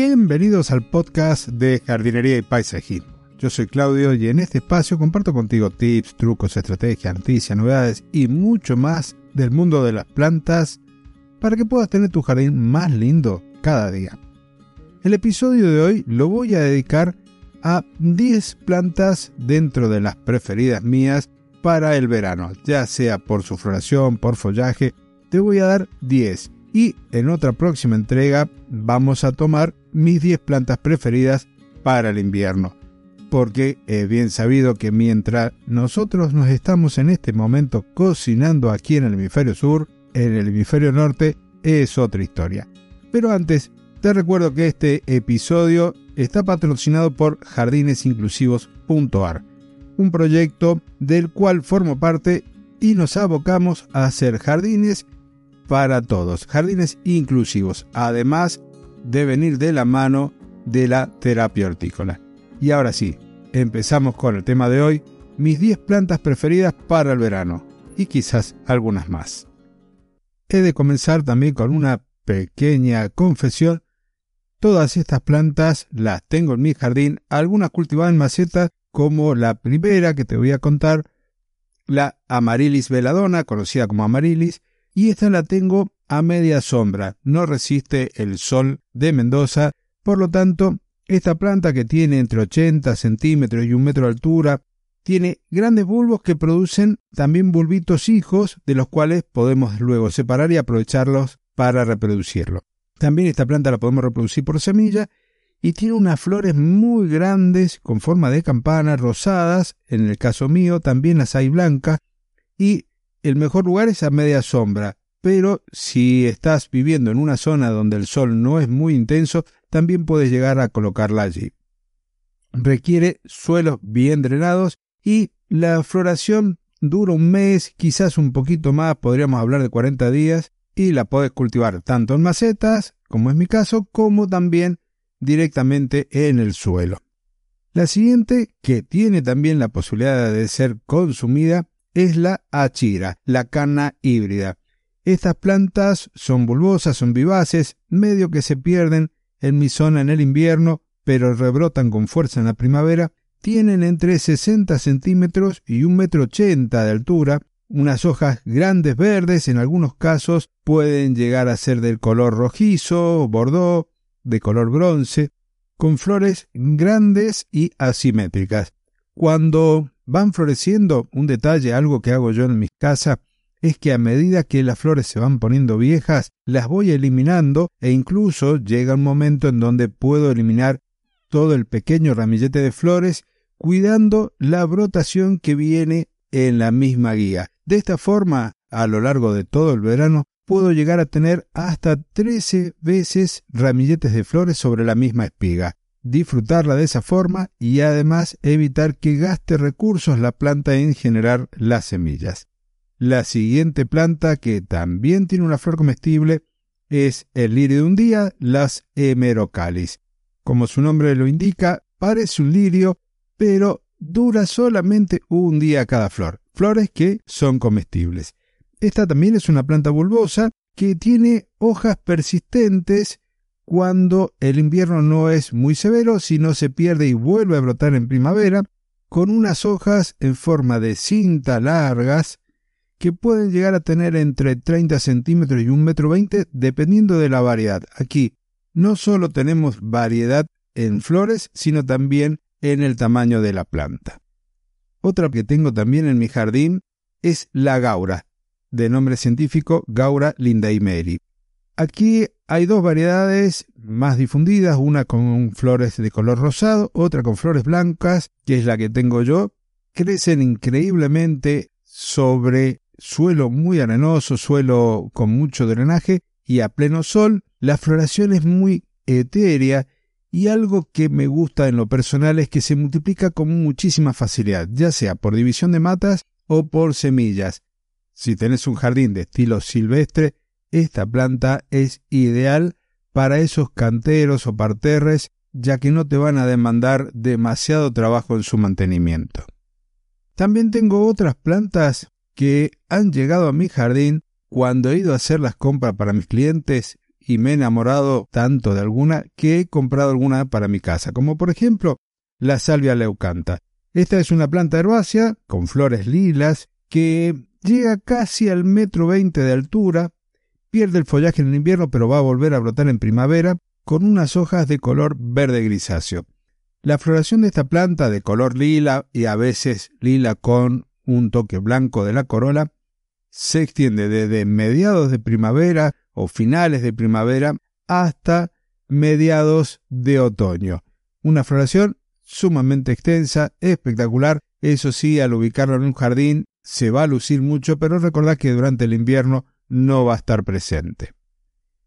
Bienvenidos al podcast de jardinería y paisajismo. Yo soy Claudio y en este espacio comparto contigo tips, trucos, estrategias, noticias, novedades y mucho más del mundo de las plantas para que puedas tener tu jardín más lindo cada día. El episodio de hoy lo voy a dedicar a 10 plantas dentro de las preferidas mías para el verano, ya sea por su floración, por follaje, te voy a dar 10 y en otra próxima entrega vamos a tomar mis 10 plantas preferidas para el invierno. Porque es bien sabido que mientras nosotros nos estamos en este momento cocinando aquí en el hemisferio sur, en el hemisferio norte es otra historia. Pero antes, te recuerdo que este episodio está patrocinado por jardinesinclusivos.ar, un proyecto del cual formo parte y nos abocamos a hacer jardines para todos, jardines inclusivos, además de venir de la mano de la terapia hortícola. Y ahora sí, empezamos con el tema de hoy, mis 10 plantas preferidas para el verano, y quizás algunas más. He de comenzar también con una pequeña confesión. Todas estas plantas las tengo en mi jardín, algunas cultivadas en macetas, como la primera que te voy a contar, la Amarilis veladona, conocida como Amarilis, y esta la tengo a media sombra, no resiste el sol de Mendoza, por lo tanto, esta planta que tiene entre 80 centímetros y un metro de altura, tiene grandes bulbos que producen también bulbitos hijos, de los cuales podemos luego separar y aprovecharlos para reproducirlo. También esta planta la podemos reproducir por semilla y tiene unas flores muy grandes con forma de campana, rosadas, en el caso mío también las hay blancas, y el mejor lugar es a media sombra, pero si estás viviendo en una zona donde el sol no es muy intenso, también puedes llegar a colocarla allí. Requiere suelos bien drenados y la floración dura un mes, quizás un poquito más, podríamos hablar de 40 días, y la puedes cultivar tanto en macetas, como es mi caso, como también directamente en el suelo. La siguiente, que tiene también la posibilidad de ser consumida, es la achira, la cana híbrida. Estas plantas son bulbosas, son vivaces, medio que se pierden en mi zona en el invierno, pero rebrotan con fuerza en la primavera. Tienen entre 60 centímetros y un metro ochenta de altura, unas hojas grandes verdes, en algunos casos pueden llegar a ser del color rojizo, bordó, de color bronce, con flores grandes y asimétricas. Cuando van floreciendo, un detalle, algo que hago yo en mi casa, es que a medida que las flores se van poniendo viejas, las voy eliminando e incluso llega un momento en donde puedo eliminar todo el pequeño ramillete de flores, cuidando la brotación que viene en la misma guía. De esta forma, a lo largo de todo el verano, puedo llegar a tener hasta 13 veces ramilletes de flores sobre la misma espiga disfrutarla de esa forma y además evitar que gaste recursos la planta en generar las semillas. La siguiente planta que también tiene una flor comestible es el lirio de un día, las hemerocalis. Como su nombre lo indica, parece un lirio, pero dura solamente un día cada flor, flores que son comestibles. Esta también es una planta bulbosa que tiene hojas persistentes cuando el invierno no es muy severo, sino se pierde y vuelve a brotar en primavera, con unas hojas en forma de cinta largas que pueden llegar a tener entre 30 centímetros y un metro veinte dependiendo de la variedad. Aquí no solo tenemos variedad en flores, sino también en el tamaño de la planta. Otra que tengo también en mi jardín es la gaura, de nombre científico Gaura lindaimeri. Aquí hay dos variedades más difundidas, una con flores de color rosado, otra con flores blancas, que es la que tengo yo. Crecen increíblemente sobre suelo muy arenoso, suelo con mucho drenaje y a pleno sol, la floración es muy etérea y algo que me gusta en lo personal es que se multiplica con muchísima facilidad, ya sea por división de matas o por semillas. Si tenés un jardín de estilo silvestre, esta planta es ideal para esos canteros o parterres, ya que no te van a demandar demasiado trabajo en su mantenimiento. También tengo otras plantas que han llegado a mi jardín cuando he ido a hacer las compras para mis clientes y me he enamorado tanto de alguna que he comprado alguna para mi casa, como por ejemplo la salvia leucanta. Esta es una planta herbácea con flores lilas que llega casi al metro veinte de altura, pierde el follaje en el invierno pero va a volver a brotar en primavera con unas hojas de color verde grisáceo. La floración de esta planta de color lila y a veces lila con un toque blanco de la corola se extiende desde mediados de primavera o finales de primavera hasta mediados de otoño. Una floración sumamente extensa, espectacular. Eso sí, al ubicarlo en un jardín se va a lucir mucho, pero recordad que durante el invierno no va a estar presente.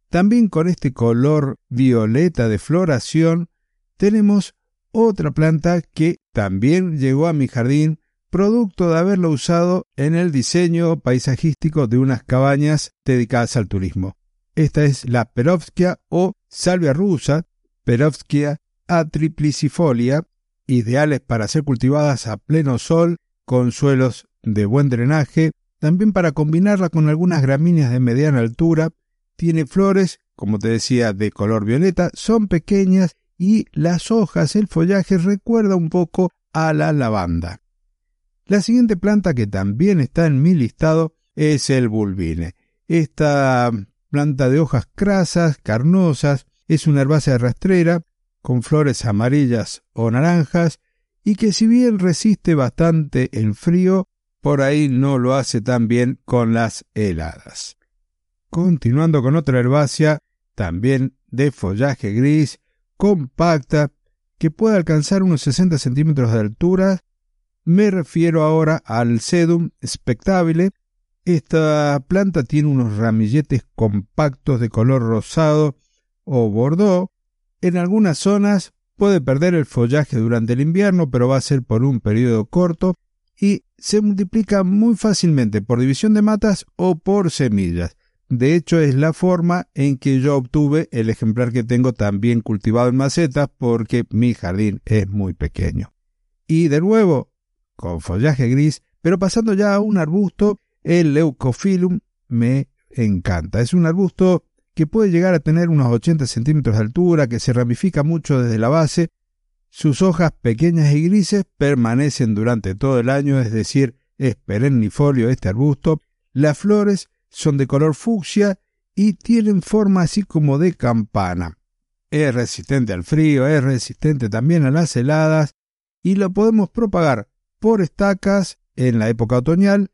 También con este color violeta de floración tenemos otra planta que también llegó a mi jardín producto de haberlo usado en el diseño paisajístico de unas cabañas dedicadas al turismo. Esta es la Perovskia o salvia rusa, Perovskia atriplicifolia, ideales para ser cultivadas a pleno sol, con suelos de buen drenaje, también para combinarla con algunas gramíneas de mediana altura, tiene flores, como te decía, de color violeta, son pequeñas y las hojas, el follaje recuerda un poco a la lavanda. La siguiente planta que también está en mi listado es el bulbine. Esta planta de hojas crasas, carnosas, es una herbácea rastrera con flores amarillas o naranjas y que si bien resiste bastante el frío, por ahí no lo hace tan bien con las heladas. Continuando con otra herbácea, también de follaje gris, compacta, que puede alcanzar unos 60 centímetros de altura me refiero ahora al Sedum spectabile. Esta planta tiene unos ramilletes compactos de color rosado o bordó. En algunas zonas puede perder el follaje durante el invierno, pero va a ser por un periodo corto y se multiplica muy fácilmente por división de matas o por semillas. De hecho, es la forma en que yo obtuve el ejemplar que tengo también cultivado en macetas porque mi jardín es muy pequeño. Y de nuevo, con follaje gris, pero pasando ya a un arbusto, el Leucophyllum me encanta. Es un arbusto que puede llegar a tener unos 80 centímetros de altura, que se ramifica mucho desde la base. Sus hojas pequeñas y grises permanecen durante todo el año, es decir, es perennifolio este arbusto. Las flores son de color fucsia y tienen forma así como de campana. Es resistente al frío, es resistente también a las heladas y lo podemos propagar por estacas en la época otoñal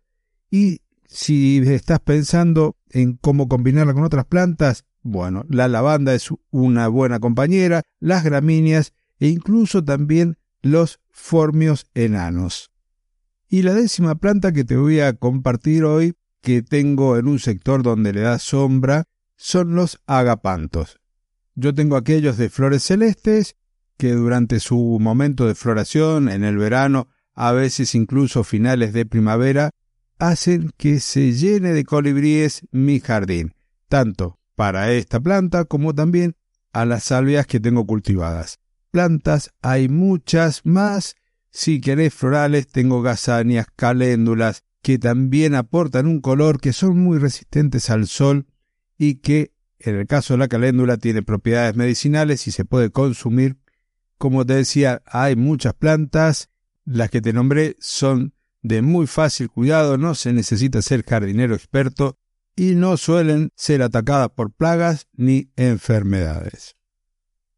y si estás pensando en cómo combinarla con otras plantas, bueno, la lavanda es una buena compañera, las gramíneas e incluso también los formios enanos. Y la décima planta que te voy a compartir hoy, que tengo en un sector donde le da sombra, son los agapantos. Yo tengo aquellos de flores celestes que durante su momento de floración en el verano a veces incluso finales de primavera, hacen que se llene de colibríes mi jardín, tanto para esta planta como también a las salvias que tengo cultivadas. Plantas hay muchas más. Si querés florales, tengo gazanias, caléndulas, que también aportan un color que son muy resistentes al sol y que, en el caso de la caléndula, tiene propiedades medicinales y se puede consumir. Como te decía, hay muchas plantas las que te nombré son de muy fácil cuidado, no se necesita ser jardinero experto y no suelen ser atacadas por plagas ni enfermedades.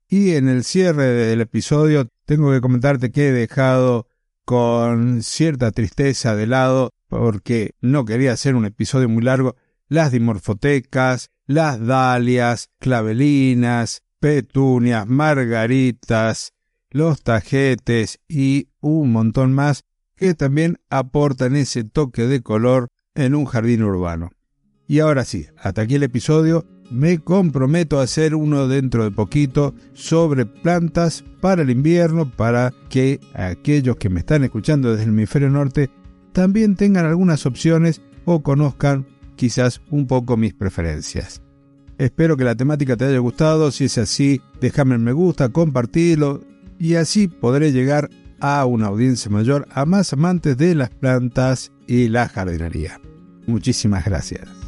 Y en el cierre del episodio tengo que comentarte que he dejado con cierta tristeza de lado porque no quería hacer un episodio muy largo las dimorfotecas, las dalias, clavelinas, petunias, margaritas, los tajetes y un montón más que también aportan ese toque de color en un jardín urbano. Y ahora sí, hasta aquí el episodio. Me comprometo a hacer uno dentro de poquito sobre plantas para el invierno, para que aquellos que me están escuchando desde el hemisferio norte también tengan algunas opciones o conozcan quizás un poco mis preferencias. Espero que la temática te haya gustado, si es así, déjame el me gusta, compartirlo y así podré llegar a una audiencia mayor, a más amantes de las plantas y la jardinería. Muchísimas gracias.